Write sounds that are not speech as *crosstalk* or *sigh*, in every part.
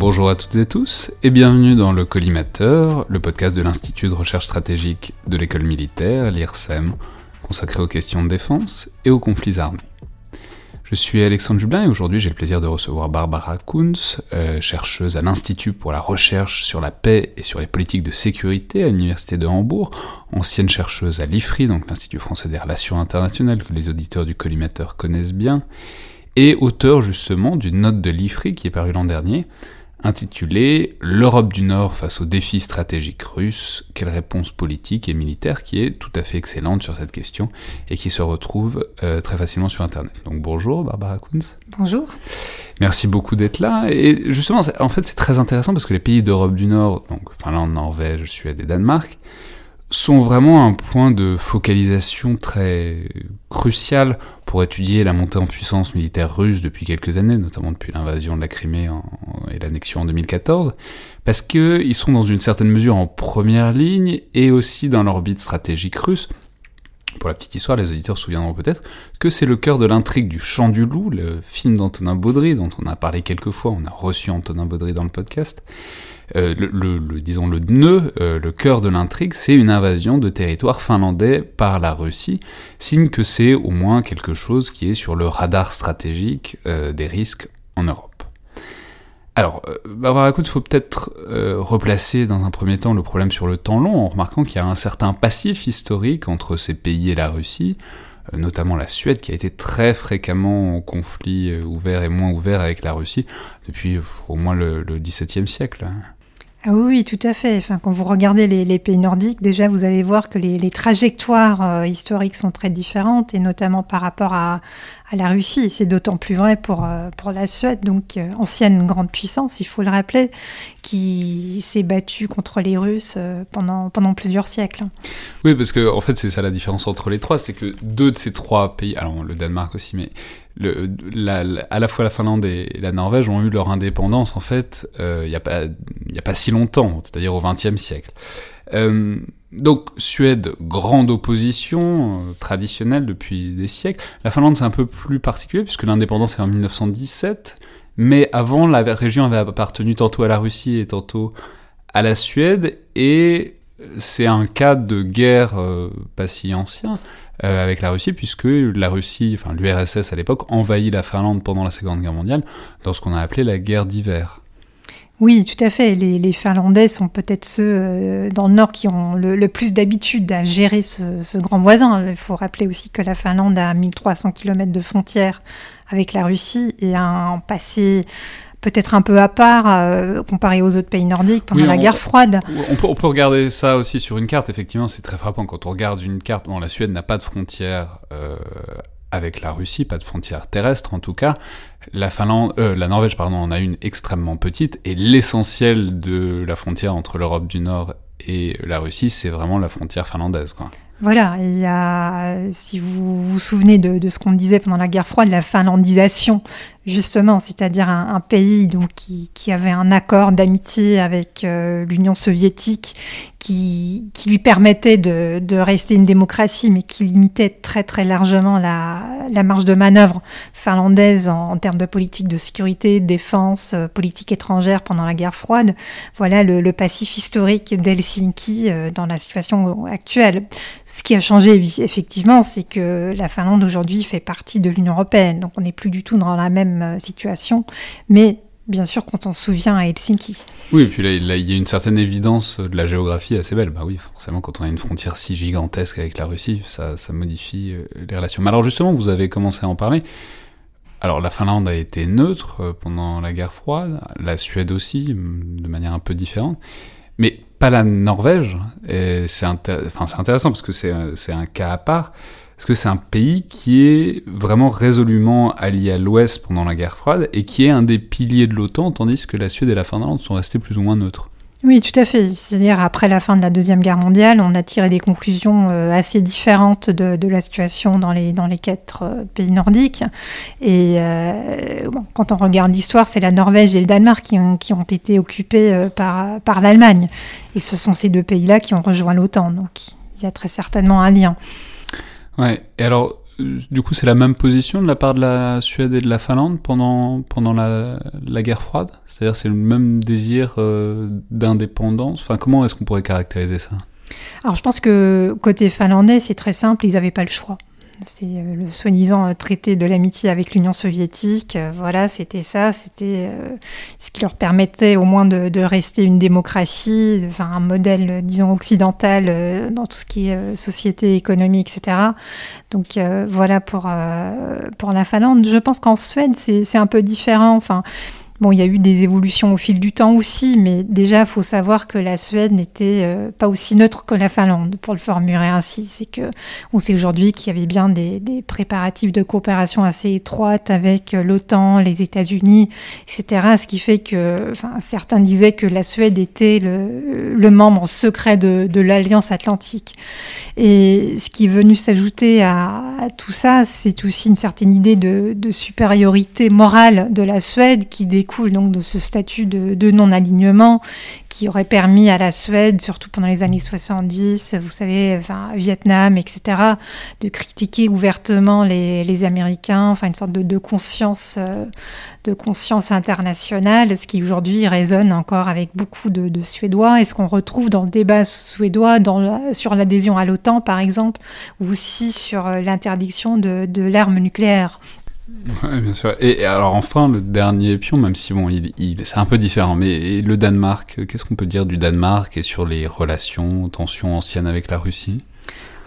Bonjour à toutes et tous et bienvenue dans le Collimateur, le podcast de l'Institut de recherche stratégique de l'école militaire, l'IRSEM, consacré aux questions de défense et aux conflits armés. Je suis Alexandre Jublin et aujourd'hui j'ai le plaisir de recevoir Barbara Kunz, euh, chercheuse à l'Institut pour la recherche sur la paix et sur les politiques de sécurité à l'Université de Hambourg, ancienne chercheuse à l'IFRI, donc l'Institut français des relations internationales que les auditeurs du collimateur connaissent bien, et auteur justement d'une note de l'IFRI qui est parue l'an dernier, intitulé L'Europe du Nord face aux défis stratégiques russes, quelle réponse politique et militaire qui est tout à fait excellente sur cette question et qui se retrouve euh, très facilement sur Internet. Donc bonjour Barbara Kunz. Bonjour. Merci beaucoup d'être là. Et justement, en fait, c'est très intéressant parce que les pays d'Europe du Nord, donc Finlande, Norvège, Suède et Danemark, sont vraiment un point de focalisation très crucial pour étudier la montée en puissance militaire russe depuis quelques années, notamment depuis l'invasion de la Crimée et l'annexion en 2014, parce qu'ils sont dans une certaine mesure en première ligne et aussi dans l'orbite stratégique russe. Pour la petite histoire, les auditeurs se souviendront peut-être que c'est le cœur de l'intrigue du Chant du Loup, le film d'Antonin Baudry, dont on a parlé quelques fois, on a reçu Antonin Baudry dans le podcast. Euh, le, disons le nœud, euh, le cœur de l'intrigue, c'est une invasion de territoire finlandais par la Russie, signe que c'est au moins quelque chose qui est sur le radar stratégique euh, des risques en Europe. Alors, Barbara il faut peut-être replacer dans un premier temps le problème sur le temps long, en remarquant qu'il y a un certain passif historique entre ces pays et la Russie, notamment la Suède, qui a été très fréquemment en conflit ouvert et moins ouvert avec la Russie depuis au moins le, le XVIIe siècle. Ah oui, tout à fait. Enfin, quand vous regardez les, pays nordiques, déjà, vous allez voir que les, trajectoires euh, historiques sont très différentes, et notamment par rapport à, la Russie. C'est d'autant plus vrai pour, euh, pour la Suède, donc euh, ancienne grande puissance, il faut le rappeler, qui s'est battue contre les Russes pendant, pendant plusieurs siècles. Oui, parce que en fait, c'est ça la différence entre les trois, c'est que deux de ces trois pays, alors le Danemark aussi, mais à la fois la Finlande et la Norvège ont eu leur indépendance en fait il n'y a, a pas si longtemps, c'est-à-dire au XXe siècle. Euh, donc Suède, grande opposition euh, traditionnelle depuis des siècles. La Finlande c'est un peu plus particulier puisque l'indépendance est en 1917, mais avant la région avait appartenu tantôt à la Russie et tantôt à la Suède et c'est un cas de guerre euh, pas si ancien. Euh, avec la Russie, puisque la Russie, enfin l'URSS à l'époque, envahit la Finlande pendant la Seconde Guerre mondiale dans ce qu'on a appelé la guerre d'hiver. Oui, tout à fait. Les, Finlandais sont peut-être ceux euh, dans le Nord qui ont le, plus d'habitude à gérer ce, ce, grand voisin. Il faut rappeler aussi que la Finlande a 1300 km de frontières avec la Russie et a un passé peut-être un peu à part euh, comparé aux autres pays nordiques pendant la guerre froide. On peut, on peut, regarder ça aussi sur une carte, effectivement, c'est très frappant quand on regarde une carte. Bon, la Suède n'a pas de frontière euh, avec la Russie, pas de frontière terrestre en tout cas. La Finlande, euh, la Norvège, pardon, en a une extrêmement petite, et l'essentiel de la frontière entre l'Europe du Nord et la Russie, c'est vraiment la frontière finlandaise. Quoi. Voilà, il y a, si vous vous souvenez de, de ce qu'on disait pendant la guerre froide, la finlandisation justement, c'est-à-dire un, pays donc, qui, qui, avait un accord d'amitié avec euh, l'Union soviétique qui, qui, lui permettait de, de, rester une démocratie, mais qui limitait très très largement la, la marge de manœuvre finlandaise en, termes de politique de sécurité, défense, euh, politique étrangère pendant la guerre froide. Voilà le, passif historique d'Helsinki euh, dans la situation actuelle. Ce qui a changé, effectivement, c'est que la Finlande aujourd'hui fait partie de l'Union européenne, donc on n'est plus du tout dans la même euh, situation. Mais bien sûr quand on se souvient à Helsinki. Oui, et puis là, il y a une certaine évidence de la géographie assez belle. Bah oui, forcément, quand on a une frontière si gigantesque avec la Russie, ça, modifie euh, les relations. Mais alors justement, vous avez commencé à en parler. Alors la Finlande a été neutre euh, pendant la guerre froide, la Suède aussi, de manière un peu différente, mais pas la Norvège. C'est enfin, intéressant parce que c'est un cas à part. Parce que c'est un pays qui est vraiment résolument allié à l'Ouest pendant la guerre froide et qui est un des piliers de l'OTAN, tandis que la Suède et la Finlande sont restés plus ou moins neutres. Oui, tout à fait. C'est-à-dire, après la fin de la Deuxième Guerre mondiale, on a tiré des conclusions euh, assez différentes de, la situation dans les, quatre euh, pays nordiques. Et euh, quand on regarde l'histoire, c'est la Norvège et le Danemark qui ont, qui ont été occupés par, par l'Allemagne. Et ce sont ces deux pays-là qui ont rejoint l'OTAN. Donc, il y a très certainement un lien. Ouais, et alors, euh, du coup, c'est la même position de la part de la Suède et de la Finlande pendant, pendant la, la guerre froide? C'est-à-dire, c'est le même désir euh, d'indépendance? Enfin, comment est-ce qu'on pourrait caractériser ça? Alors, je pense que côté finlandais, c'est très simple, ils n'avaient pas le choix. C'est euh, le soi-disant euh, traité de l'amitié avec l'Union soviétique. Euh, voilà, c'était ça. C'était ce qui leur permettait au moins de, rester une démocratie, enfin un modèle, disons, occidental dans tout ce qui est société, économie, etc. Donc voilà pour, pour la Finlande. Je pense qu'en Suède, c'est un peu différent. Enfin, Bon, il y a eu des évolutions au fil du temps aussi, mais déjà, il faut savoir que la Suède n'était euh, pas aussi neutre que la Finlande, pour le formuler ainsi. C'est que on sait aujourd'hui qu'il y avait bien des, préparatifs de coopération assez étroites avec euh, l'OTAN, les États-Unis, etc. Ce qui fait que, enfin, certains disaient que la Suède était le, membre secret de, l'Alliance Atlantique. Et ce qui est venu s'ajouter à, tout ça, c'est aussi une certaine idée de, de supériorité morale de la Suède qui découle donc de ce statut de, non-alignement qui aurait permis à la Suède, surtout pendant les années 70, vous savez, enfin, Vietnam, etc., de critiquer ouvertement les, Américains, enfin une sorte de, conscience, euh, de conscience internationale, ce qui aujourd'hui résonne encore avec beaucoup de, Suédois et ce qu'on retrouve dans le débat suédois sur l'adhésion à l'OTAN, par exemple, ou aussi sur euh, l'interdiction de l'arme nucléaire. Oui, bien sûr. Et, alors enfin, le dernier pion, même si bon, il, il c'est un peu différent, mais le Danemark, qu'est-ce qu'on peut dire du Danemark et sur les relations, tensions anciennes avec la Russie?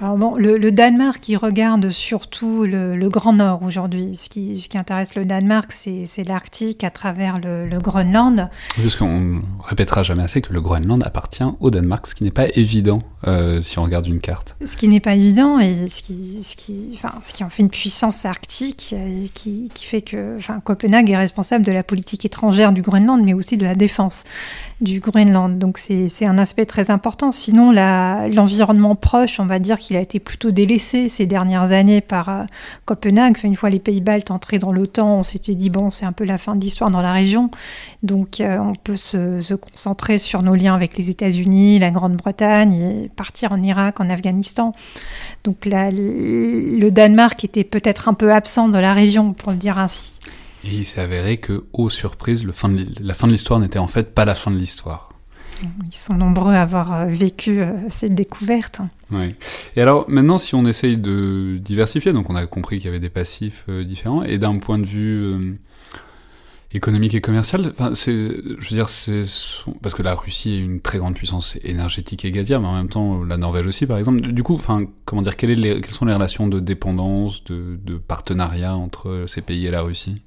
Alors bon, le, Danemark, qui regarde surtout le, Grand Nord aujourd'hui. Ce qui, ce qui, intéresse le Danemark, c'est l'Arctique à travers le, Groenland. Parce qu'on répétera jamais assez que le Groenland appartient au Danemark, ce qui n'est pas évident euh, si on regarde une carte. Ce qui n'est pas évident et ce qui, ce, qui, enfin, ce qui en fait une puissance arctique et qui, qui fait que enfin, Copenhague est responsable de la politique étrangère du Groenland, mais aussi de la défense du Groenland. Donc c'est un aspect très important. Sinon, l'environnement proche, on va dire qu'il a été plutôt délaissé ces dernières années par euh, Copenhague. une fois les pays baltes entrés dans l'OTAN, on s'était dit, bon, c'est un peu la fin de l'histoire dans la région. Donc euh, on peut se, concentrer sur nos liens avec les États-Unis, la Grande-Bretagne et partir en Irak, en Afghanistan. Donc le Danemark était peut-être un peu absent de la région, pour le dire ainsi. Et il s'est avéré que, ô surprise, le fin de la fin de l'histoire n'était en fait pas la fin de l'histoire. Ils sont nombreux à avoir euh, vécu euh, cette découverte. Oui. Et alors maintenant, si on essaye de diversifier, donc on a compris qu'il y avait des passifs euh, différents, et d'un point de vue économique et commercial, je veux dire, c'est parce que la Russie est une très grande puissance énergétique et gazière, mais en même temps la Norvège aussi, par exemple. Du coup, comment dire, quelles, les, quelles sont les relations de dépendance, de, de partenariat entre ces pays et la Russie?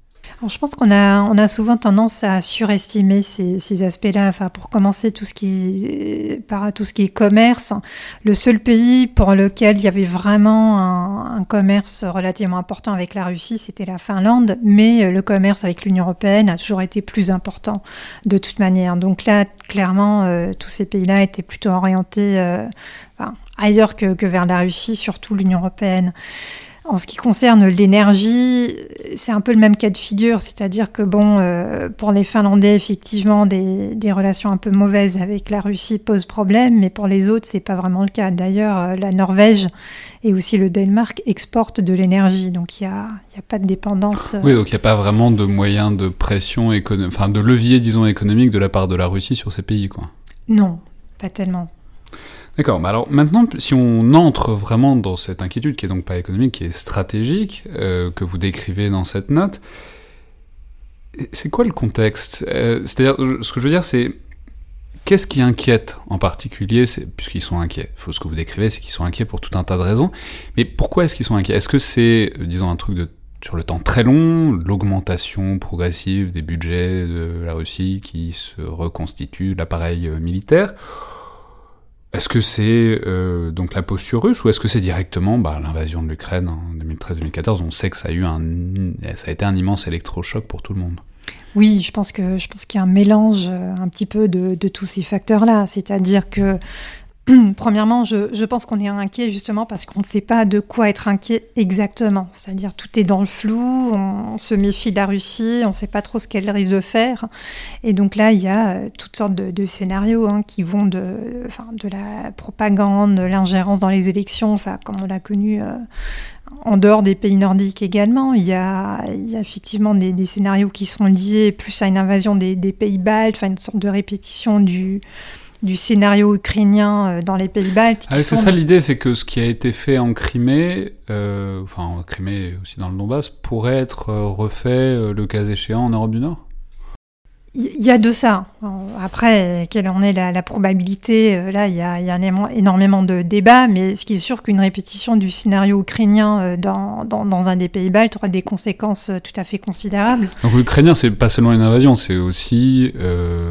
Je pense qu'on a, on a souvent tendance à surestimer ces, ces aspects-là. Enfin, pour commencer, tout ce, qui, par tout ce qui est commerce, le seul pays pour lequel il y avait vraiment un, commerce relativement important avec la Russie, c'était la Finlande. Mais le commerce avec l'Union européenne a toujours été plus important de toute manière. Donc là, clairement, euh, tous ces pays-là étaient plutôt orientés euh, ailleurs que, que vers la Russie, surtout l'Union européenne. En ce qui concerne l'énergie, c'est un peu le même cas de figure, c'est-à-dire que bon, euh, pour les Finlandais, effectivement, des, relations un peu mauvaises avec la Russie posent problème, mais pour les autres, c'est pas vraiment le cas. D'ailleurs, euh, la Norvège et aussi le Danemark exportent de l'énergie, donc il n'y a, a, pas de dépendance. Euh. Oui, donc il n'y a pas vraiment de moyens de pression, enfin de levier, disons, économique de la part de la Russie sur ces pays, quoi. Non, pas tellement. D'accord, mais alors maintenant, si on entre vraiment dans cette inquiétude, qui est donc pas économique, qui est stratégique, euh, que vous décrivez dans cette note, C'est quoi le contexte? Euh, C'est-à-dire, ce que je veux dire, c'est qu'est-ce qui inquiète en particulier? Puisqu'ils sont inquiets. Faut ce que vous décrivez, c'est qu'ils sont inquiets pour tout un tas de raisons. Mais pourquoi est-ce qu'ils sont inquiets? Est-ce que c'est, euh, disons, un truc sur le temps très long, l'augmentation progressive des budgets de la Russie qui se reconstitue l'appareil militaire? Est-ce que c'est euh, donc la posture russe ou est-ce que c'est directement bah, l'invasion de l'Ukraine en 2013-2014 On sait que ça a eu un, ça a été un immense électrochoc pour tout le monde. Oui, je pense qu'il y a un mélange euh, un petit peu de, de tous ces facteurs-là. C'est-à-dire que *clears throat* Premièrement, je, pense qu'on est inquiet justement parce qu'on ne sait pas de quoi être inquiet exactement. C'est-à-dire tout est dans le flou, on, se méfie de la Russie, on ne sait pas trop ce qu'elle risque de faire. Et donc là, il y a euh, toutes sortes de, scénarios hein, qui vont de, de la propagande, de l'ingérence dans les élections, enfin, comme on l'a connu. Euh, en dehors des pays nordiques également, il y a, effectivement des, scénarios qui sont liés plus à une invasion des, des pays baltes, enfin une sorte de répétition du, du scénario ukrainien euh, dans les pays baltes. Ah, c'est ça l'idée, c'est que ce qui a été fait en Crimée, euh, enfin en Crimée aussi dans le Donbass, pourrait être euh, refait le cas échéant en Europe du Nord? Il y a de ça. Après, quelle en est la, probabilité euh, Là, il y a, énormément de débats, mais ce qui est sûr qu'une répétition du scénario ukrainien euh, dans, un des pays baltes aura des conséquences euh, tout à fait considérables. Donc l'ukrainien, c'est pas seulement une invasion, c'est aussi,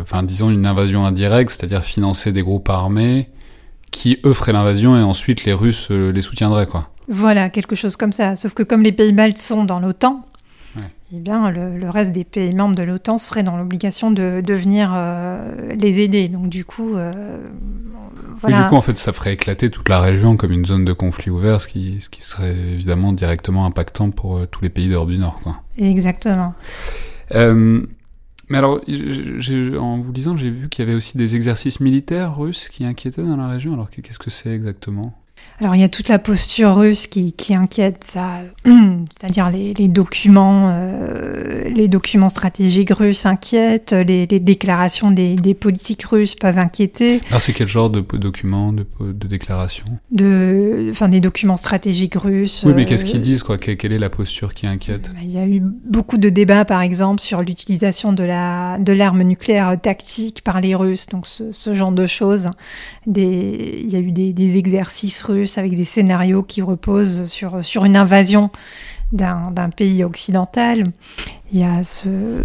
enfin, disons, une invasion indirecte, c'est-à-dire financer des groupes armés qui, eux, feraient l'invasion et ensuite les Russes les soutiendraient, quoi. Voilà, quelque chose comme ça. Sauf que comme les pays baltes sont dans l'OTAN, eh bien, le, reste des pays membres de l'OTAN seraient dans l'obligation de, venir euh, les aider. Donc, du coup, euh, voilà. du coup, en fait, ça ferait éclater toute la région comme une zone de conflit ouvert, ce qui, ce qui serait évidemment directement impactant pour euh, tous les pays d'Europe du Nord. Quoi. Exactement. mais alors, en vous lisant, j'ai vu qu'il y avait aussi des exercices militaires russes qui inquiétaient dans la région. Alors, qu'est-ce que c'est exactement? Alors il y a toute la posture russe qui, inquiète, ça, *clears throat* c'est-à-dire les, documents, euh, les documents stratégiques russes inquiètent, les, déclarations des, politiques russes peuvent inquiéter. Alors c'est quel genre de documents, de, déclarations de, enfin des documents stratégiques russes. Oui, mais qu'est-ce qu'ils euh, disent quoi? Quelle est la posture qui inquiète? bah, Il y a eu beaucoup de débats, par exemple, sur l'utilisation de la de l'arme nucléaire tactique par les Russes, donc ce, genre de choses. Des, il y a eu des, des exercices russes avec des scénarios qui reposent sur, sur une invasion d'un pays occidental. Il y a ce...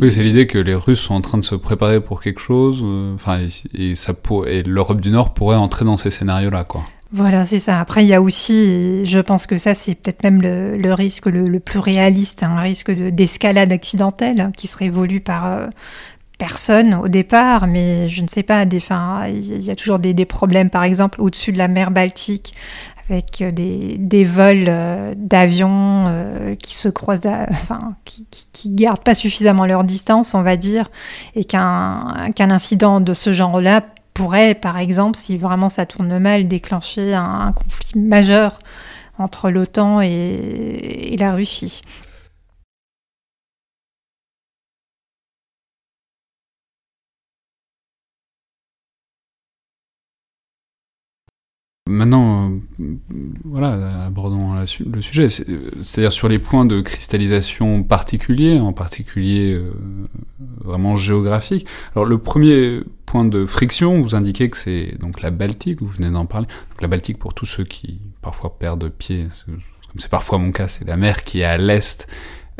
Oui, c'est l'idée que les Russes sont en train de se préparer pour quelque chose, euh, enfin, et, ça pour, et l'Europe du Nord pourrait entrer dans ces scénarios-là, quoi. Voilà, c'est ça. Après, il y a aussi, je pense que ça, c'est peut-être même le, risque le, plus réaliste, un risque d'escalade accidentelle qui serait voulu par, euh, personne au départ, mais je ne sais pas, des, il y a toujours des, problèmes, par exemple, au-dessus de la mer Baltique, avec euh, des, vols euh, d'avions euh, qui se croisent, *laughs* enfin, qui, qui, gardent pas suffisamment leur distance, on va dire, et qu'un qu'un incident de ce genre-là pourrait, par exemple, si vraiment ça tourne mal, déclencher un, conflit majeur entre l'OTAN et la Russie. Maintenant, euh, voilà, abordons le sujet. C'est-à-dire sur les points de cristallisation particuliers, en particulier euh, vraiment géographiques. Alors le premier point de friction, vous indiquez que c'est donc la Baltique, vous venez d'en parler. Donc la Baltique, pour tous ceux qui parfois perdent pied, comme c'est parfois mon cas, c'est la mer qui est à l'est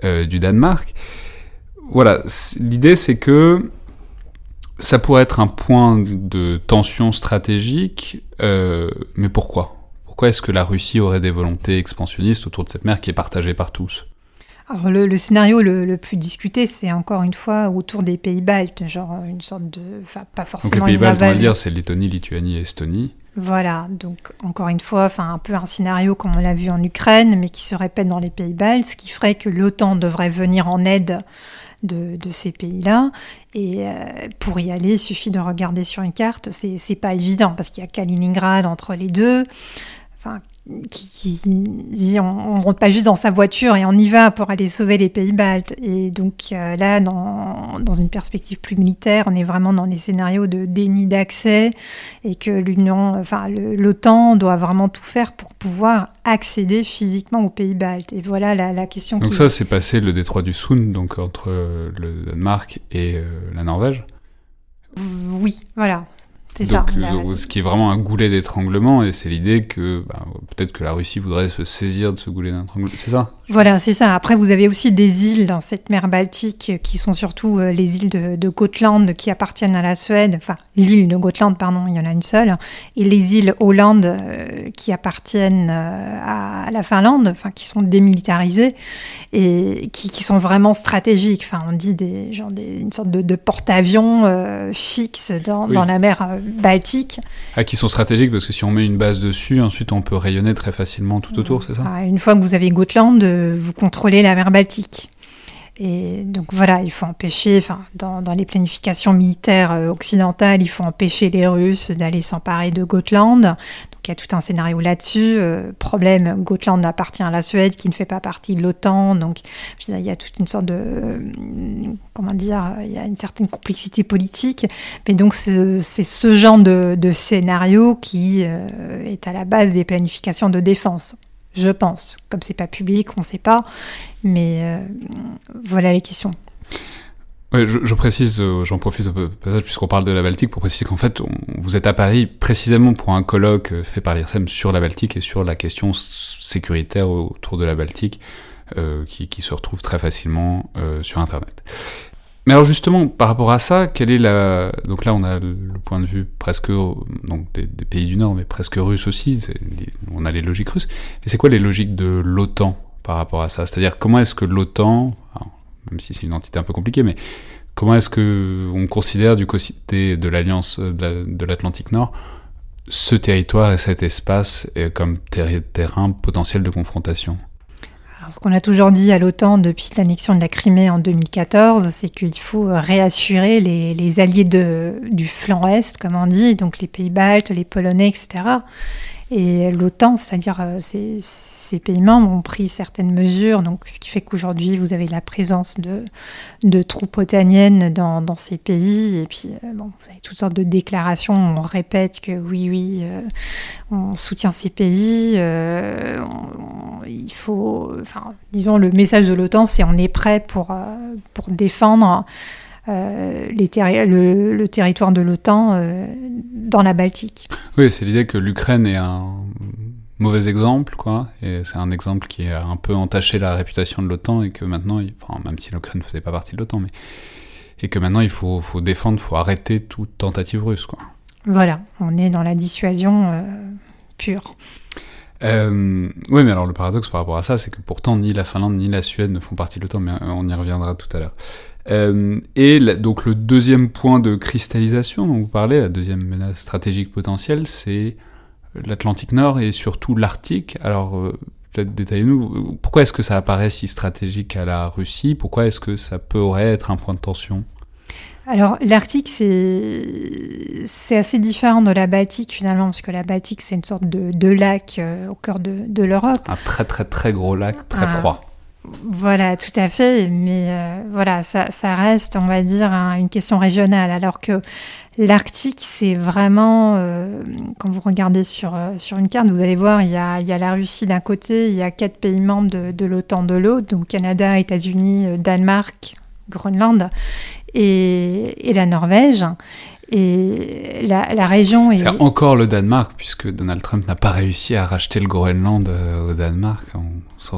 euh, du Danemark. Voilà, l'idée c'est que ça pourrait être un point de tension stratégique, euh, mais pourquoi? Pourquoi est-ce que la Russie aurait des volontés expansionnistes autour de cette mer qui est partagée par tous? Alors le, scénario le, plus discuté, c'est encore une fois autour des pays baltes, genre une sorte de, enfin pas forcément. Donc les pays baltes, on va dire, c'est Lettonie, Lituanie et Estonie. Voilà, donc encore une fois, enfin un peu un scénario comme on l'a vu en Ukraine, mais qui se répète dans les pays baltes, ce qui ferait que l'OTAN devrait venir en aide de, ces pays-là. Et euh, pour y aller, il suffit de regarder sur une carte. C'est pas évident parce qu'il y a Kaliningrad entre les deux. Enfin, qui, dit on, ne rentre pas juste dans sa voiture et on y va pour aller sauver les pays baltes. Et donc euh, là, dans, dans, une perspective plus militaire, on est vraiment dans les scénarios de déni d'accès et que l'Union, enfin l'OTAN doit vraiment tout faire pour pouvoir accéder physiquement aux pays baltes. Et voilà la, la question. Donc ça, c'est passé le détroit du Sund, donc entre le Danemark et euh, la Norvège? Oui, voilà. C'est ça. ce qui est vraiment un goulet d'étranglement, et c'est l'idée que bah, peut-être que la Russie voudrait se saisir de ce goulet d'étranglement. C'est ça? Voilà, c'est ça. Après, vous avez aussi des îles dans cette mer Baltique qui sont surtout euh, les îles de, Gotland qui appartiennent à la Suède. Enfin, l'île de Gotland, pardon, il y en a une seule. Et les îles Hollande euh, qui appartiennent euh, à la Finlande, enfin, qui sont démilitarisées et qui, sont vraiment stratégiques. Enfin, on dit des, genre des, une sorte de, porte-avions fixe dans, dans la mer baltique. Ah, qui sont stratégiques parce que si on met une base dessus, ensuite on peut rayonner très facilement tout autour, c'est ça? Ah, Une fois que vous avez Gotland, euh, vous contrôlez la mer Baltique. Et donc voilà, il faut empêcher, enfin, dans, dans, les planifications militaires euh, occidentales, il faut empêcher les Russes d'aller s'emparer de Gotland il y a tout un scénario là-dessus. Euh, problème, Gotland appartient à la Suède, qui ne fait pas partie de l'OTAN. Donc, il y a toute une sorte de. Euh, comment dire Il y a une certaine complexité politique. Mais donc, c'est ce genre de, scénario qui euh, est à la base des planifications de défense. Je pense. Comme c'est pas public, on ne sait pas. Mais voilà les questions. Ouais, je, je, précise, euh, j'en profite peut-être puisqu'on parle de la Baltique pour préciser qu'en fait, on, vous êtes à Paris précisément pour un colloque euh, fait par l'IRSEM sur la Baltique et sur la question sécuritaire autour de la Baltique, euh, qui, qui, se retrouve très facilement euh, sur Internet. Mais alors justement, par rapport à ça, quelle est la... Donc là, on a le point de vue presque donc des, des pays du Nord, mais presque russe aussi. On a les logiques russes. Mais c'est quoi les logiques de l'OTAN par rapport à ça? C'est-à-dire comment est-ce que l'OTAN, même si c'est une entité un peu compliquée, mais comment est-ce que on considère du côté de l'Alliance de l'Atlantique Nord ce territoire et cet espace comme terrain potentiel de confrontation? Alors, ce qu'on a toujours dit à l'OTAN depuis l'annexion de la Crimée en 2014, c'est qu'il faut réassurer les, alliés du flanc Est, comme on dit, donc les pays baltes, les Polonais, etc. Et l'OTAN, c'est-à-dire euh, ces, pays membres, ont pris certaines mesures, donc ce qui fait qu'aujourd'hui, vous avez la présence de, troupes otaniennes dans, dans, ces pays. Et puis, euh, bon, vous avez toutes sortes de déclarations. On répète que oui, oui, euh, on soutient ces pays. il faut, enfin, disons, le message de l'OTAN, c'est on est prêt pour, pour défendre. Euh, le, territoire de l'OTAN euh, dans la Baltique. Oui, c'est l'idée que l'Ukraine est un mauvais exemple, quoi, et c'est un exemple qui a un peu entaché la réputation de l'OTAN et que maintenant, enfin, même si l'Ukraine ne faisait pas partie de l'OTAN, mais et que maintenant il faut, faut défendre, il faut arrêter toute tentative russe, quoi. Voilà, on est dans la dissuasion euh, pure. oui, mais alors le paradoxe par rapport à ça, c'est que pourtant ni la Finlande ni la Suède ne font partie de l'OTAN, mais on y reviendra tout à l'heure. Euh, et donc le deuxième point de cristallisation dont vous parlez, la deuxième menace stratégique potentielle, c'est l'Atlantique Nord et surtout l'Arctique. Alors euh, peut-être détaillez-nous, pourquoi est-ce que ça apparaît si stratégique à la Russie? Pourquoi est-ce que ça pourrait être un point de tension? Alors l'Arctique, c'est assez différent de la Baltique finalement, parce que la Baltique, c'est une sorte de, lac euh, au cœur de, de l'Europe. Un très très très gros lac, très froid. Voilà, tout à fait. Mais euh, voilà, ça, reste, on va dire, une question régionale. Alors que l'Arctique, c'est vraiment, euh, quand vous regardez sur, euh, sur une carte, vous allez voir, il y a, la Russie d'un côté, il y a quatre pays membres de, l'OTAN de l'autre, donc Canada, États-Unis, Danemark, Groenland et la Norvège. Et la, région est... encore le Danemark, puisque Donald Trump n'a pas réussi à racheter le Groenland euh, au Danemark. C'est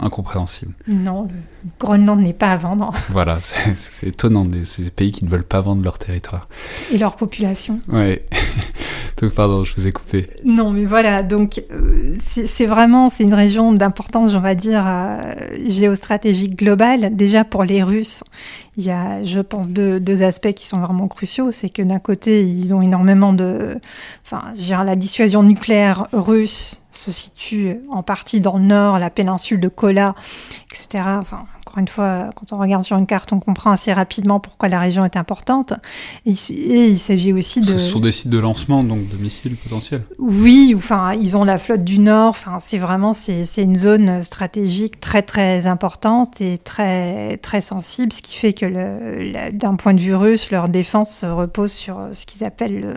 incompréhensible. Non, le Groenland n'est pas à vendre. *laughs* Voilà, c'est étonnant, ces pays qui ne veulent pas vendre leur territoire. Et leur population. Oui. *laughs* donc, pardon, je vous ai coupé. Non, mais voilà, donc euh, c'est vraiment, c'est une région d'importance, on va dire, euh, géostratégique globale. Déjà pour les Russes, il y a, je pense, deux, deux aspects qui sont vraiment cruciaux. C'est que d'un côté, ils ont énormément de... Enfin, la dissuasion nucléaire russe se situe en partie dans le nord, la péninsule de Kola, etc. Enfin, encore une fois, quand on regarde sur une carte, on comprend assez rapidement pourquoi la région est importante. Et, il s'agit aussi de... Ce sont des sites de lancement, donc de missiles potentiels Oui, enfin, ils ont la flotte du Nord. Enfin, c'est vraiment c'est une zone stratégique très très importante et très très sensible, ce qui fait que d'un point de vue russe, leur défense repose sur ce qu'ils appellent le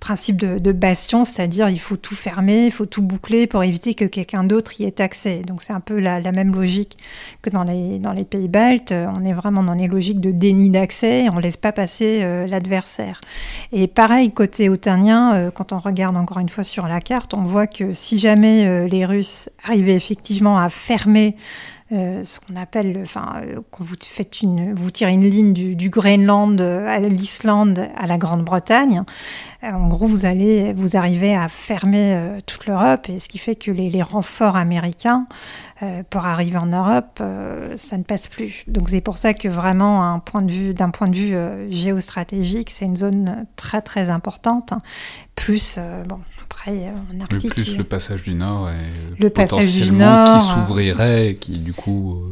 principe de, bastion, c'est-à-dire il faut tout fermer, il faut tout boucler pour éviter que quelqu'un d'autre y ait accès. Donc c'est un peu la, la même logique que dans les dans les pays baltes, euh, on est vraiment dans des logiques de déni d'accès, on ne laisse pas passer euh, l'adversaire. Et pareil, côté otanien, euh, quand on regarde encore une fois sur la carte, on voit que si jamais les Russes arrivaient effectivement à fermer ce qu'on appelle, enfin, quand vous faites une, tirez une ligne du, Groenland à l'Islande à la Grande-Bretagne, en gros, vous allez, vous arrivez à fermer toute l'Europe, et ce qui fait que les renforts américains euh, pour arriver en Europe, euh, ça ne passe plus. Donc c'est pour ça que vraiment, d'un point de vue, point de vue euh, géostratégique, c'est une zone très très importante. Plus, bon, après, Arctique... plus le passage du Nord et le potentiellement qui s'ouvrirait, qui du coup...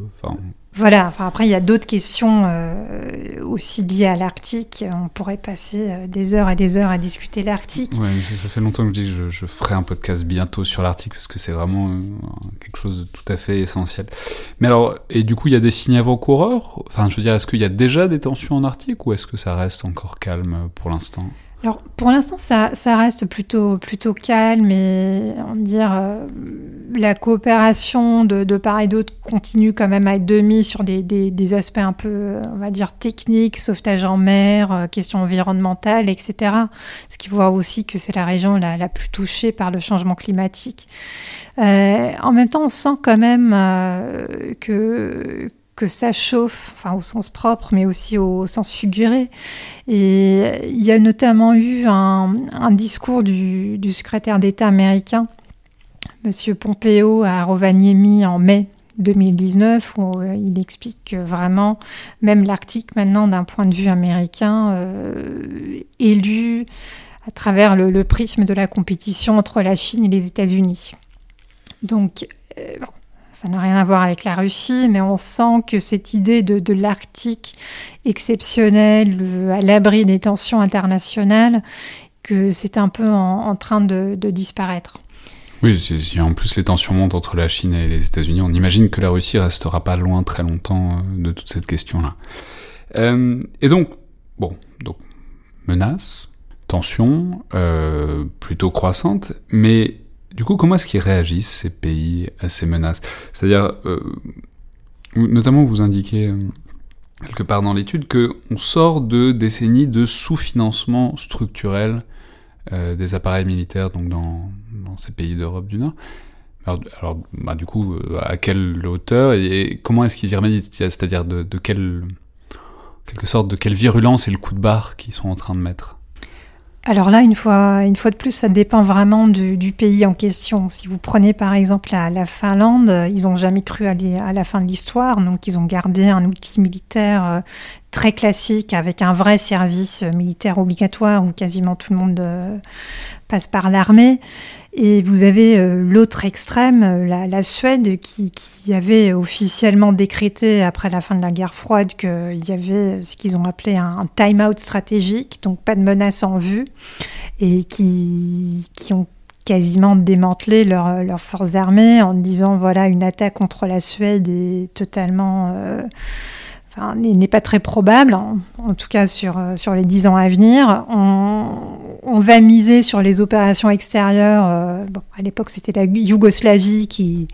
Voilà, enfin après il y a d'autres questions euh, aussi liées à l'Arctique. On pourrait passer euh, des heures et des heures à discuter l'Arctique. Ouais, ça, fait longtemps que je dis je, je ferai un podcast bientôt sur l'Arctique parce que c'est vraiment euh, quelque chose de tout à fait essentiel. Mais alors, et du coup il y a des signes avant-coureurs? Enfin je veux dire, est-ce qu'il y a déjà des tensions en Arctique ou est-ce que ça reste encore calme pour l'instant? Alors pour l'instant, ça, reste plutôt, plutôt calme et on dire euh, la coopération de, de, part et d'autre continue quand même à être demi sur des, des, aspects un peu, on va dire, techniques, sauvetage en mer, euh, questions environnementales, etc. Ce qui voit aussi que c'est la région la, la, plus touchée par le changement climatique. Euh, en même temps, on sent quand même que que ça chauffe, enfin au sens propre, mais aussi au sens figuré. Et il y a notamment eu un, discours du, secrétaire d'État américain, M. Pompeo, à Rovaniemi en mai 2019, où euh, il explique que vraiment, même l'Arctique, maintenant, d'un point de vue américain, euh, élu à travers le, prisme de la compétition entre la Chine et les États-Unis. Donc, euh, ça n'a rien à voir avec la Russie, mais on sent que cette idée de, l'Arctique exceptionnel, à l'abri des tensions internationales, que c'est un peu en, train de, disparaître. Oui, en plus les tensions montent entre la Chine et les États-Unis, on imagine que la Russie restera pas loin très longtemps euh, de toute cette question-là. Euh, et donc, bon, donc menaces, tensions, euh, plutôt croissantes, mais du coup, comment est-ce qu'ils réagissent, ces pays, à ces menaces? C'est-à-dire, euh, notamment vous indiquez euh, quelque part dans l'étude qu'on sort de décennies de sous-financement structurel euh, des appareils militaires donc dans, ces pays d'Europe du Nord. Alors, bah, du coup, à quelle hauteur et, comment est-ce qu'ils y remédient? C'est-à-dire de, de quelle, quelque sorte, de quelle virulence et le coup de barre qu'ils sont en train de mettre? Alors là, une fois, une fois de plus, ça dépend vraiment du, pays en question. Si vous prenez par exemple la, Finlande, ils n'ont jamais cru aller à la fin de l'histoire, donc ils ont gardé un outil militaire euh, très classique avec un vrai service militaire obligatoire où quasiment tout le monde euh, passe par l'armée. Et vous avez euh, l'autre extrême, euh, la, Suède, qui, avait officiellement décrété après la fin de la guerre froide qu'il y avait ce qu'ils ont appelé un, time-out stratégique, donc pas de menace en vue, et qui, qui ont quasiment démantelé leurs forces armées en disant voilà une attaque contre la Suède est totalement euh, n'est pas très probable, en, tout cas sur, euh, sur les dix ans à venir. On, va miser sur les opérations extérieures. Euh, bon, à l'époque, c'était la Yougoslavie qui,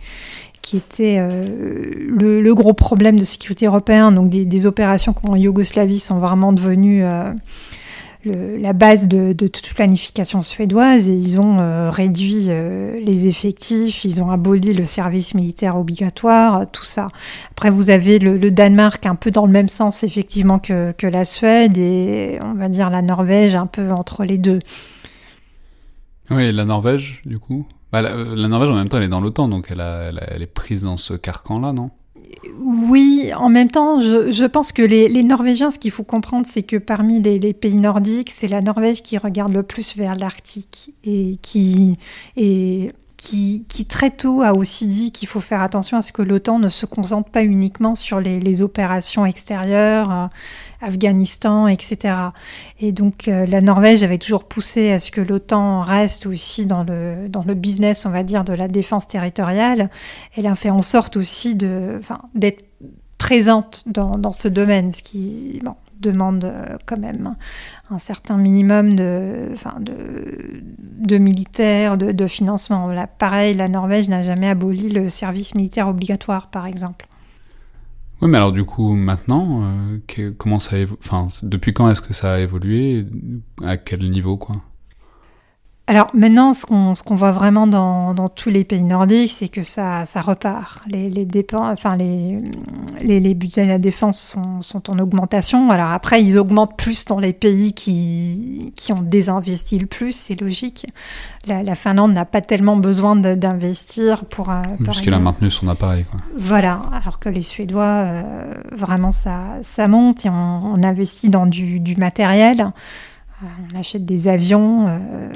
qui était euh, le, gros problème de sécurité européen. Donc des, des opérations en Yougoslavie sont vraiment devenues la base de, toute planification suédoise et ils ont euh, réduit euh, les effectifs, ils ont aboli le service militaire obligatoire, tout ça. Après, vous avez le, Danemark un peu dans le même sens effectivement que, la Suède et on va dire la Norvège un peu entre les deux. Oui, la Norvège, du coup bah, la, Norvège, en même temps, elle est dans l'OTAN, donc elle, elle est prise dans ce carcan-là, non? Oui, en même temps, je, pense que les, Norvégiens, ce qu'il faut comprendre, c'est que parmi les, pays nordiques, c'est la Norvège qui regarde le plus vers l'Arctique et qui est qui, très tôt a aussi dit qu'il faut faire attention à ce que l'OTAN ne se concentre pas uniquement sur les, opérations extérieures, euh, Afghanistan, etc. Et donc euh, la Norvège avait toujours poussé à ce que l'OTAN reste aussi dans le, business, on va dire, de la défense territoriale. Elle a fait en sorte aussi d'être présente dans, dans, ce domaine, ce qui, bon, demande euh, quand même un certain minimum de, enfin de, de militaires, de, financement. Là, pareil, la Norvège n'a jamais aboli le service militaire obligatoire, par exemple. Oui, mais alors du coup, maintenant, euh, comment ça, depuis quand est-ce que ça a évolué? À quel niveau, quoi? Alors maintenant, ce qu'on voit vraiment dans, tous les pays nordiques, c'est que ça, repart. Les, les, enfin, les, les, budgets de la défense sont, en augmentation. Alors après, ils augmentent plus dans les pays qui, qui ont désinvesti le plus, c'est logique. La, Finlande n'a pas tellement besoin d'investir pour... Puisqu'elle a maintenu son appareil. Quoi. Voilà, alors que les Suédois, euh, vraiment, ça, ça monte et on, investit dans du, du matériel. Euh, on achète des avions. Ne euh,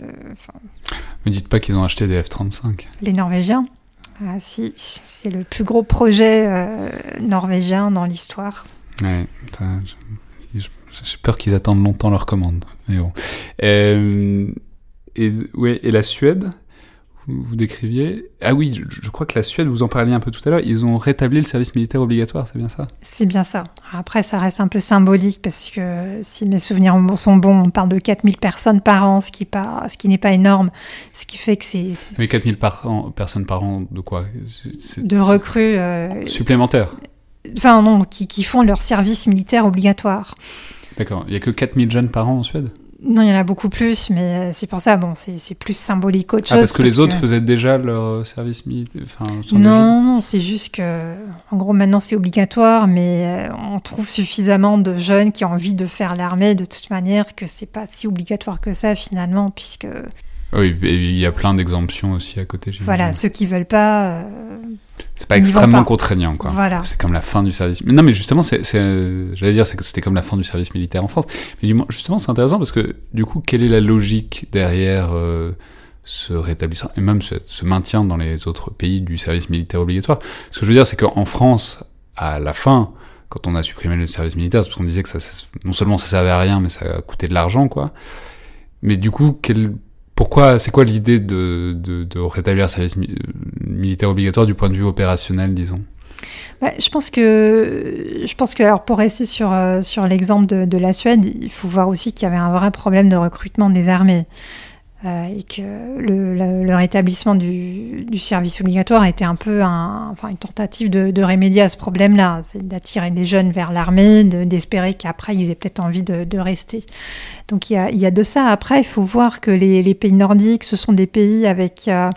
Me dites pas qu'ils ont acheté des F-35. Les Norvégiens ah, si, c'est le plus gros projet euh, norvégien dans l'histoire. Ouais, j'ai peur qu'ils attendent longtemps leur commande. Mais bon. et, ouais, et la Suède? Vous décriviez. Ah oui, je, crois que la Suède, vous en parliez un peu tout à l'heure, ils ont rétabli le service militaire obligatoire, c'est bien ça? C'est bien ça. Après, ça reste un peu symbolique parce que si mes souvenirs sont bons, on parle de 4000 personnes par an, ce qui, ce qui n'est pas énorme, ce qui fait que c'est... Mais 4000 par personnes par an, de quoi? De recrues... Euh, supplémentaires Enfin non, qui, qui font leur service militaire obligatoire. D'accord. Il n'y a que 4000 jeunes par an en Suède? Non, il y en a beaucoup plus, mais euh, c'est pour ça, bon, c'est plus symbolique autre ah, chose. Parce que les autres faisaient déjà leur service militaire Non, non, c'est juste que, en gros, maintenant c'est obligatoire, mais euh, on trouve suffisamment de jeunes qui ont envie de faire l'armée de toute manière que c'est pas si obligatoire que ça finalement, puisque oui, il y a plein d'exemptions aussi à côté. Voilà, ceux qui veulent pas. Euh, c'est pas extrêmement contraignant, quoi. Voilà. C'est comme la fin du service. Mais non, mais justement, c'est, j'allais dire, c'était comme la fin du service militaire en France. Mais justement, c'est intéressant parce que du coup, quelle est la logique derrière euh, ce rétablissement et même ce, maintien dans les autres pays du service militaire obligatoire? Ce que je veux dire, c'est qu'en France, à la fin, quand on a supprimé le service militaire, c'est parce qu'on disait que ça, non seulement ça servait à rien, mais ça coûtait de l'argent, quoi. Mais du coup, quel pourquoi, c'est quoi l'idée de, rétablir le service militaire obligatoire du point de vue opérationnel, disons? Bah, je pense que, je pense que alors pour rester sur, euh, sur l'exemple de, la Suède, il faut voir aussi qu'il y avait un vrai problème de recrutement des armées. Euh, et que le, rétablissement du, service obligatoire était un peu enfin, une tentative de, remédier à ce problème-là, d'attirer des jeunes vers l'armée, d'espérer qu'après ils aient peut-être envie de, rester. Donc il y, a, de ça. Après, il faut voir que les, pays nordiques, ce sont des pays avec euh,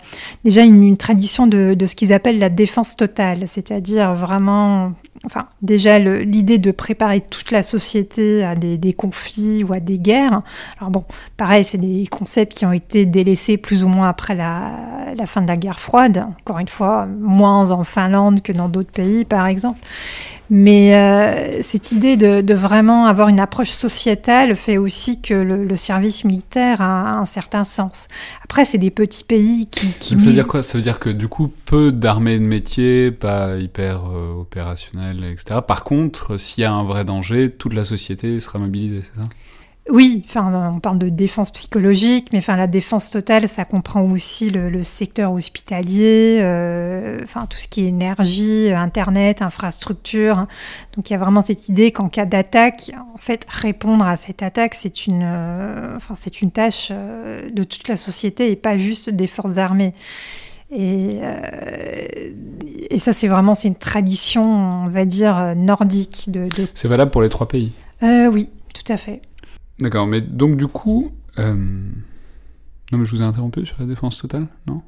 déjà une, une tradition de, ce qu'ils appellent la défense totale, c'est-à-dire vraiment enfin, déjà l'idée de préparer toute la société à des, conflits ou à des guerres. Alors bon, pareil, c'est des concepts qui ont été délaissés plus ou moins après la, la, fin de la guerre froide. Encore une fois, moins en Finlande que dans d'autres pays, par exemple. Mais euh, cette idée de, vraiment avoir une approche sociétale fait aussi que le, service militaire a un certain sens. Après, c'est des petits pays qui... ça veut dire quoi? Ça veut dire que du coup, peu d'armées de métier, pas hyper euh, opérationnelles, etc. Par contre, s'il y a un vrai danger, toute la société sera mobilisée, c'est ça? Oui, enfin, on parle de défense psychologique, mais enfin, la défense totale, ça comprend aussi le, secteur hospitalier, euh, enfin, tout ce qui est énergie, Internet, infrastructure. Donc, il y a vraiment cette idée qu'en cas d'attaque, en fait, répondre à cette attaque, c'est une, euh, enfin, c'est une tâche euh, de toute la société et pas juste des forces armées. Et, et ça, c'est vraiment c'est une tradition, on va dire, nordique. De, de... C'est valable pour les trois pays? Oui, tout à fait. D'accord, mais donc du coup. Euh, non, mais je vous ai interrompu sur la défense totale, non?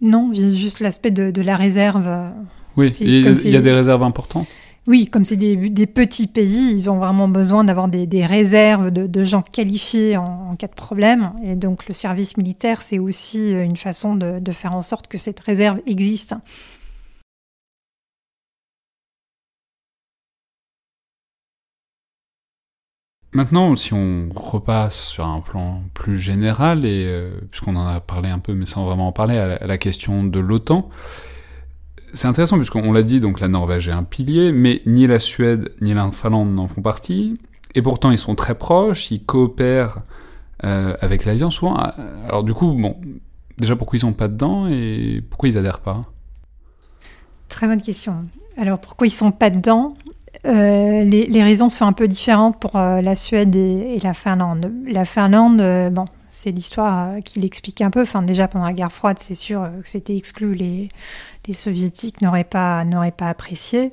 Non, juste l'aspect de, la réserve. Euh, oui, il y a des réserves importantes? Oui, comme c'est des, petits pays, ils ont vraiment besoin d'avoir des, réserves de, gens qualifiés en, cas de problème. Et donc le service militaire, c'est aussi une façon de, faire en sorte que cette réserve existe. Maintenant, si on repasse sur un plan plus général, et euh, puisqu'on en a parlé un peu, mais sans vraiment en parler, à la, question de l'OTAN, c'est intéressant puisqu'on l'a dit, donc la Norvège est un pilier, mais ni la Suède ni la Finlande n'en font partie, et pourtant ils sont très proches, ils coopèrent euh, avec l'Alliance souvent. Alors du coup, bon, déjà pourquoi ils sont pas dedans et pourquoi ils adhèrent pas? Très bonne question. Alors pourquoi ils sont pas dedans? Euh, les, raisons sont un peu différentes pour euh, la Suède et, la Finlande. La Finlande, euh, bon, c'est l'histoire qui l'explique un peu. Enfin, déjà pendant la guerre froide, c'est sûr que c'était exclu les, les soviétiques n'auraient pas, pas apprécié.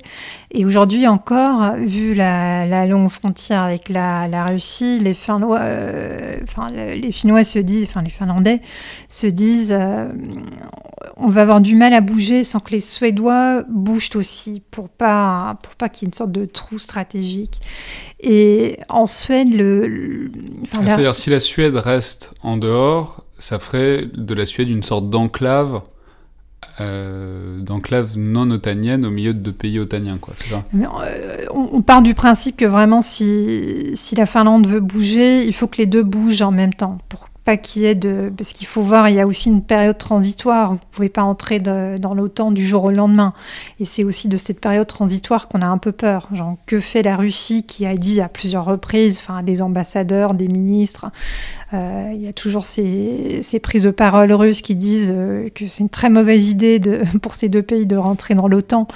Et aujourd'hui encore, vu la, longue frontière avec la, Russie, les enfin, les Finnois se disent, enfin les Finlandais se disent, on va avoir du mal à bouger sans que les Suédois bougent aussi, pour pas, pour pas qu'il y ait une sorte de trou stratégique. Et en Suède, le, c'est-à-dire si la Suède reste en dehors, ça ferait de la Suède une sorte d'enclave euh, d'enclave non otanienne au milieu de deux pays otaniens, quoi, ça? Euh, on, part du principe que vraiment, si, si la Finlande veut bouger, il faut que les deux bougent en même temps pour pas qu'il y de... Parce qu'il faut voir, il y a aussi une période transitoire. Vous ne pouvez pas entrer dans l'OTAN du jour au lendemain. Et c'est aussi de cette période transitoire qu'on a un peu peur. Genre, que fait la Russie qui a dit à plusieurs reprises, des ambassadeurs, des ministres, il y a toujours ces, prises de parole russes qui disent euh, que c'est une très mauvaise idée de, *laughs* pour ces deux pays de rentrer dans l'OTAN.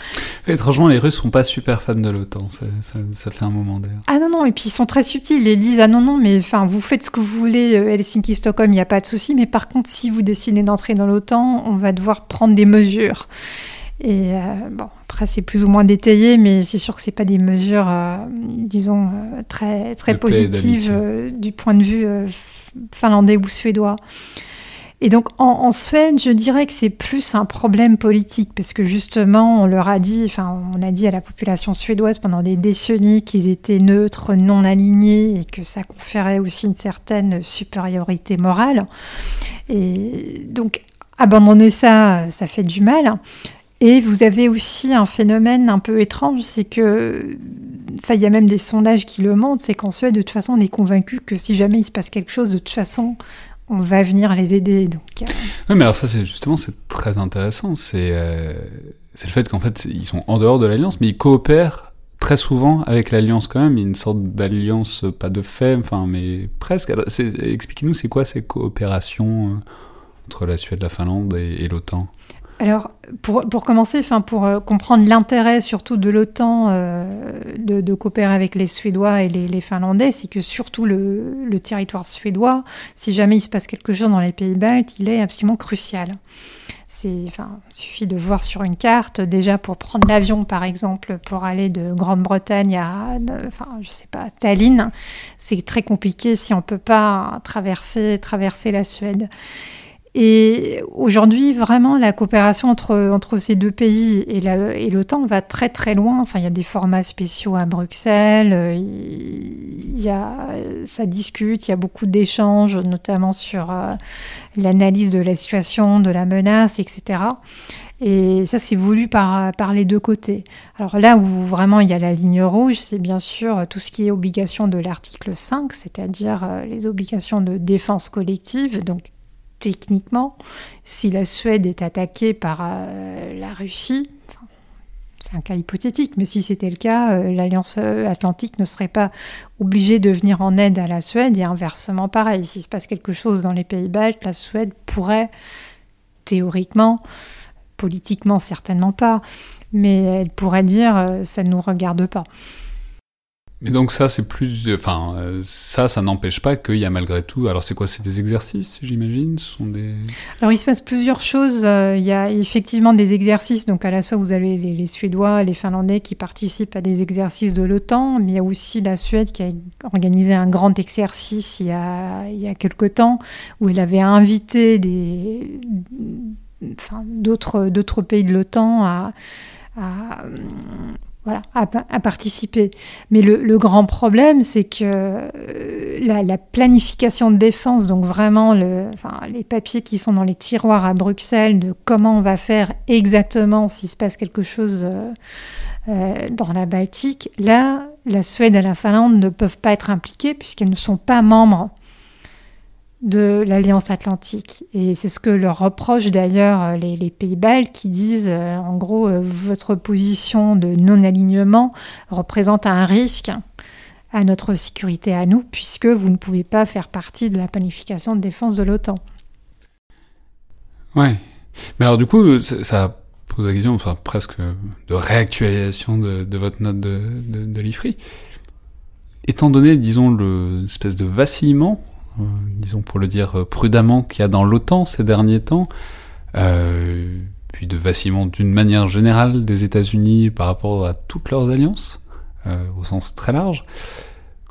Étrangement, les Russes sont pas super fans de l'OTAN. Ça, ça, fait un moment d'ailleurs. Ah non, non, et puis ils sont très subtils. Ils disent Ah non, non, mais enfin, vous faites ce que vous voulez, euh, Helsinki, Stockholm, il n'y a pas de souci. Mais par contre, si vous décidez d'entrer dans l'OTAN, on va devoir prendre des mesures. Et bon, après, c'est plus ou moins détaillé, mais c'est sûr que c'est pas des mesures, disons, très, très positives du point de vue finlandais ou suédois. Et donc en, Suède, je dirais que c'est plus un problème politique parce que justement, on leur a dit, enfin, on a dit à la population suédoise pendant des décennies qu'ils étaient neutres, non alignés et que ça conférait aussi une certaine supériorité morale. Et donc abandonner ça, ça fait du mal. Et vous avez aussi un phénomène un peu étrange, c'est que, il y a même des sondages qui le montrent, c'est qu'en Suède, de toute façon, on est convaincu que si jamais il se passe quelque chose, de toute façon, on va venir les aider. Donc, euh. Oui, mais alors ça, c'est justement, c'est très intéressant. Euh, c'est le fait qu'en fait, ils sont en dehors de l'alliance, mais ils coopèrent très souvent avec l'alliance quand même. Il y a une sorte d'alliance, pas de fait, enfin, mais presque. Expliquez-nous, c'est quoi ces coopérations euh, entre la Suède, la Finlande et l'OTAN? Alors, pour, pour commencer, enfin, pour euh, comprendre l'intérêt surtout de l'OTAN euh, de, coopérer avec les Suédois et les, Finlandais, c'est que surtout le, territoire suédois, si jamais il se passe quelque chose dans les pays baltes, il est absolument crucial. Il suffit de voir sur une carte, déjà pour prendre l'avion par exemple, pour aller de Grande-Bretagne à, enfin, je sais pas, Tallinn, c'est très compliqué si on ne peut pas traverser, traverser la Suède. Et aujourd'hui, vraiment, la coopération entre, entre ces deux pays et l'OTAN va très très loin. Enfin, il y a des formats spéciaux à Bruxelles, il y a, ça discute, il y a beaucoup d'échanges, notamment sur euh, l'analyse de la situation, de la menace, etc. Et ça, c'est voulu par, par les deux côtés. Alors là où vraiment il y a la ligne rouge, c'est bien sûr tout ce qui est obligation de l'article 5, c'est-à-dire euh, les obligations de défense collective, donc techniquement, si la Suède est attaquée par euh, la Russie, c'est un cas hypothétique, mais si c'était le cas, euh, l'Alliance euh, Atlantique ne serait pas obligée de venir en aide à la Suède et inversement pareil. S'il se passe quelque chose dans les pays baltes, la Suède pourrait, théoriquement, politiquement certainement pas, mais elle pourrait dire ça ne nous regarde pas. Mais donc ça, c'est plus, enfin, ça, ça n'empêche pas qu'il y a malgré tout. Alors c'est quoi C'est des exercices, j'imagine sont des. Alors il se passe plusieurs choses. Euh, il y a effectivement des exercices. Donc à la fois vous avez les, Suédois, les Finlandais qui participent à des exercices de l'OTAN, mais il y a aussi la Suède qui a organisé un grand exercice il y a il y a quelque temps où elle avait invité des, enfin, d'autres d'autres pays de l'OTAN à voilà, à, participer. Mais le, grand problème, c'est que euh, la, planification de défense, donc vraiment le, enfin, les papiers qui sont dans les tiroirs à Bruxelles de comment on va faire exactement s'il se passe quelque chose euh, euh, dans la Baltique, là, la Suède et la Finlande ne peuvent pas être impliquées puisqu'elles ne sont pas membres de l'Alliance Atlantique. Et c'est ce que leur reprochent d'ailleurs les, pays baltes qui disent, euh, en gros, euh, votre position de non-alignement représente un risque à notre sécurité à nous, puisque vous ne pouvez pas faire partie de la planification de défense de l'OTAN. Ouais. Mais alors du coup, ça, pose la question, enfin presque de réactualisation de, votre note de, de, l'IFRI. Étant donné, disons, l'espèce de vacillement euh, disons pour le dire euh, prudemment, qu'il y a dans l'OTAN ces derniers temps, euh, puis de vacillement d'une manière générale des États-Unis par rapport à toutes leurs alliances, au sens très large.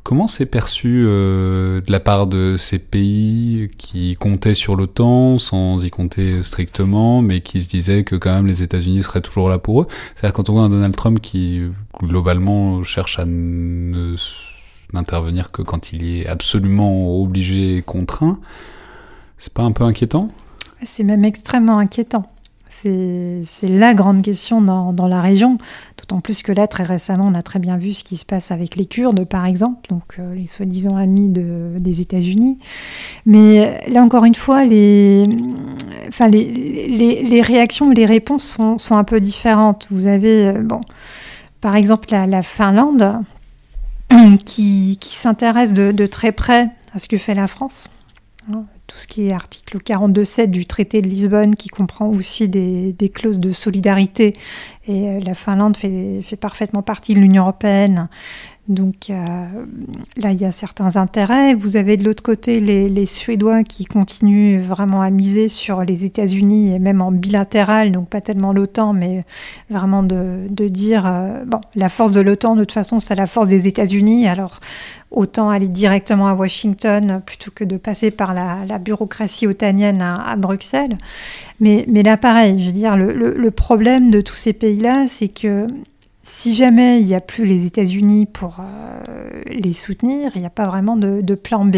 Comment c'est perçu de la part de ces pays qui comptaient sur l'OTAN sans y compter strictement, mais qui se disaient que quand même les États-Unis seraient toujours là pour eux? C'est-à-dire quand on voit un Donald Trump qui globalement cherche à ne d'intervenir que quand il est absolument obligé et contraint. C'est pas un peu inquiétant? C'est même extrêmement inquiétant. C'est la grande question dans, dans la région, d'autant plus que là, très récemment, on a très bien vu ce qui se passe avec les Kurdes, par exemple, donc euh, les soi-disant amis de, des États-Unis. Mais là, encore une fois, les, enfin, les, les, réactions, les réponses sont, sont, un peu différentes. Vous avez, euh, bon, par exemple, la Finlande, *clears throat* qui, s'intéresse de, très près à ce que fait la France. Hein, tout ce qui est article 42.7 du traité de Lisbonne, qui comprend aussi des, clauses de solidarité. Et euh, la Finlande fait, fait parfaitement partie de l'Union européenne. Donc euh, là, il y a certains intérêts. Vous avez de l'autre côté les, Suédois qui continuent vraiment à miser sur les États-Unis et même en bilatéral, donc pas tellement l'OTAN, mais vraiment de, dire, euh, bon, la force de l'OTAN, de toute façon, c'est la force des États-Unis. Alors autant aller directement à Washington plutôt que de passer par la, bureaucratie otanienne à, Bruxelles. Mais, mais, là, pareil, je veux dire, le problème de tous ces pays-là, c'est que si jamais il n'y a plus les États-Unis pour euh, les soutenir, il n'y a pas vraiment de, plan B.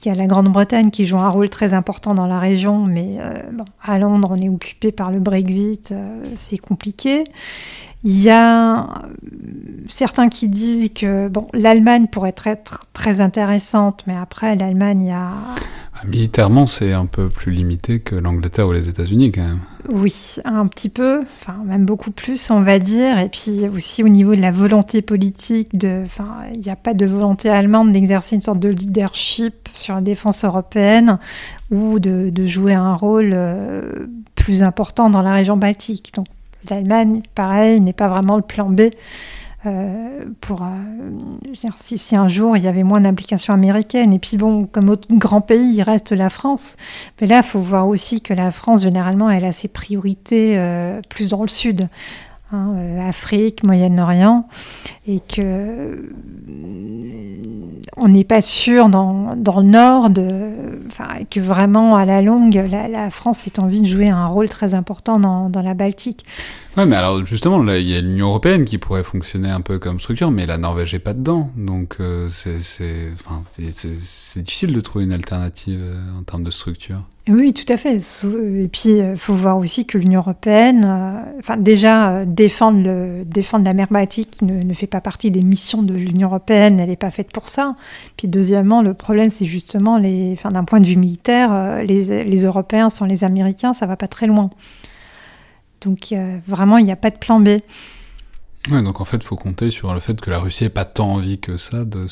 Il y a la Grande-Bretagne qui joue un rôle très important dans la région, mais euh, à Londres, on est occupé par le Brexit, euh, c'est compliqué. Il y a certains qui disent que bon, l'Allemagne pourrait être très intéressante, mais après, l'Allemagne, il y a Militairement, c'est un peu plus limité que l'Angleterre ou les États-Unis, quand même. Oui, un petit peu, enfin même beaucoup plus, on va dire. Et puis aussi au niveau de la volonté politique, de, enfin, il n'y a pas de volonté allemande d'exercer une sorte de leadership sur la défense européenne ou de, jouer un rôle euh, plus important dans la région baltique. Donc l'Allemagne, pareil, n'est pas vraiment le plan B euh, pour euh, si, un jour il y avait moins d'implication américaine. Et puis bon comme autre grand pays il reste la France. Mais là il faut voir aussi que la France généralement elle a ses priorités euh, plus dans le sud hein, Afrique Moyen-Orient et que on n'est pas sûr dans, dans, le nord de que vraiment à la longue la, France ait envie de jouer un rôle très important dans, dans la Baltique Ouais, mais alors justement, il y a l'Union européenne qui pourrait fonctionner un peu comme structure, mais la Norvège est pas dedans, donc euh, c'est difficile de trouver une alternative euh, en termes de structure. Oui, tout à fait. Et puis, il euh, faut voir aussi que l'Union européenne, enfin déjà défendre, la mer Baltique ne, ne, fait pas partie des missions de l'Union européenne, elle n'est pas faite pour ça. Puis deuxièmement, le problème, c'est justement, enfin, d'un point de vue militaire, les, les Européens sans les Américains, ça va pas très loin. Donc vraiment, il n'y a pas de plan B. Ouais, donc en fait, il faut compter sur le fait que la Russie n'ait pas tant envie que ça de,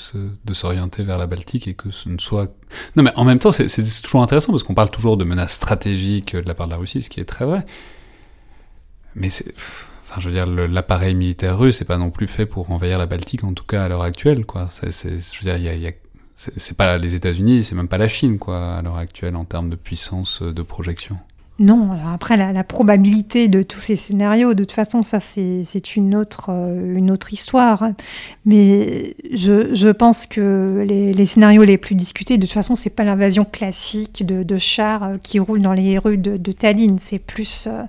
s'orienter vers la Baltique et que ce ne soit... Non, mais en même temps, c'est toujours intéressant parce qu'on parle toujours de menaces stratégiques de la part de la Russie, ce qui est très vrai. Mais. Enfin, je veux dire, l'appareil militaire russe n'est pas non plus fait pour envahir la Baltique, en tout cas à l'heure actuelle, quoi. Je veux dire, il y a, c'est pas les États-Unis, c'est même pas la Chine, quoi, à l'heure actuelle, en termes de puissance de projection. Non, après la, probabilité de tous ces scénarios, de toute façon, ça c'est une autre, euh, une autre histoire. Mais je, pense que les, scénarios les plus discutés, de toute façon, c'est pas l'invasion classique de, chars euh, qui roulent dans les rues de, Tallinn. C'est plus, euh,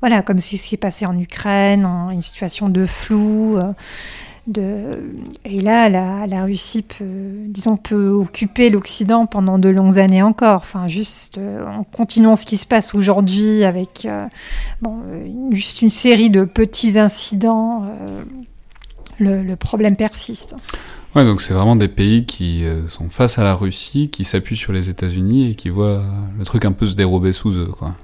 voilà, comme ce qui s'est passé en Ukraine, une situation de flou. Et là, la, Russie peut, disons, peut occuper l'Occident pendant de longues années encore. Enfin, juste euh, en continuant ce qui se passe aujourd'hui avec euh, bon, juste une série de petits incidents. Euh, le, problème persiste. Ouais, donc c'est vraiment des pays qui sont face à la Russie, qui s'appuient sur les États-Unis et qui voient le truc un peu se dérober sous eux, quoi.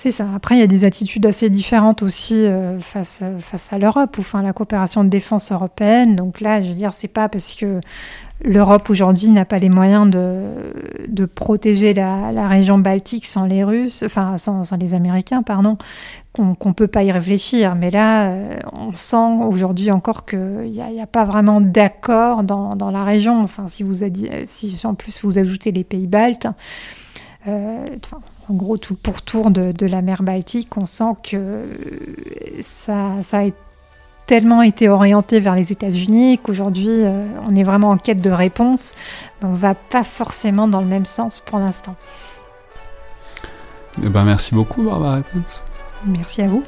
C'est ça. Après, il y a des attitudes assez différentes aussi face, face à l'Europe, ou enfin la coopération de défense européenne. Donc là, je veux dire, c'est pas parce que l'Europe aujourd'hui n'a pas les moyens de, protéger la, région baltique sans les Russes, enfin sans, les Américains, pardon, qu'on ne peut pas y réfléchir. Mais là, euh, on sent aujourd'hui encore qu'il n'y a, a, pas vraiment d'accord dans, la région. Enfin, si, vous si en plus vous ajoutez les pays baltes, en gros tout le pourtour de, de, la mer Baltique, on sent que ça, ça a tellement été orienté vers les États-Unis qu'aujourd'hui, euh, on est vraiment en quête de réponse. on ne va pas forcément dans le même sens pour l'instant. Eh ben, merci beaucoup, Barbara Merci à vous.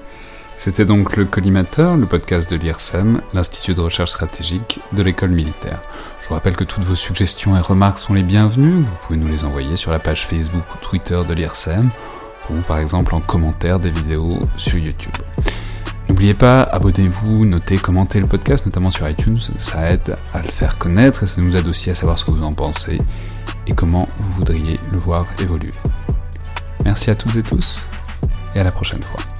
C'était donc le Collimateur, le podcast de l'IRSEM, l'Institut de recherche stratégique de l'école militaire. Je vous rappelle que toutes vos suggestions et remarques sont les bienvenues. Vous pouvez nous les envoyer sur la page Facebook ou Twitter de l'IRSEM, ou par exemple en commentaire des vidéos sur YouTube. N'oubliez pas, abonnez-vous, notez, commentez le podcast, notamment sur iTunes, ça aide à le faire connaître et ça nous aide aussi à savoir ce que vous en pensez et comment vous voudriez le voir évoluer. Merci à toutes et tous et à la prochaine fois.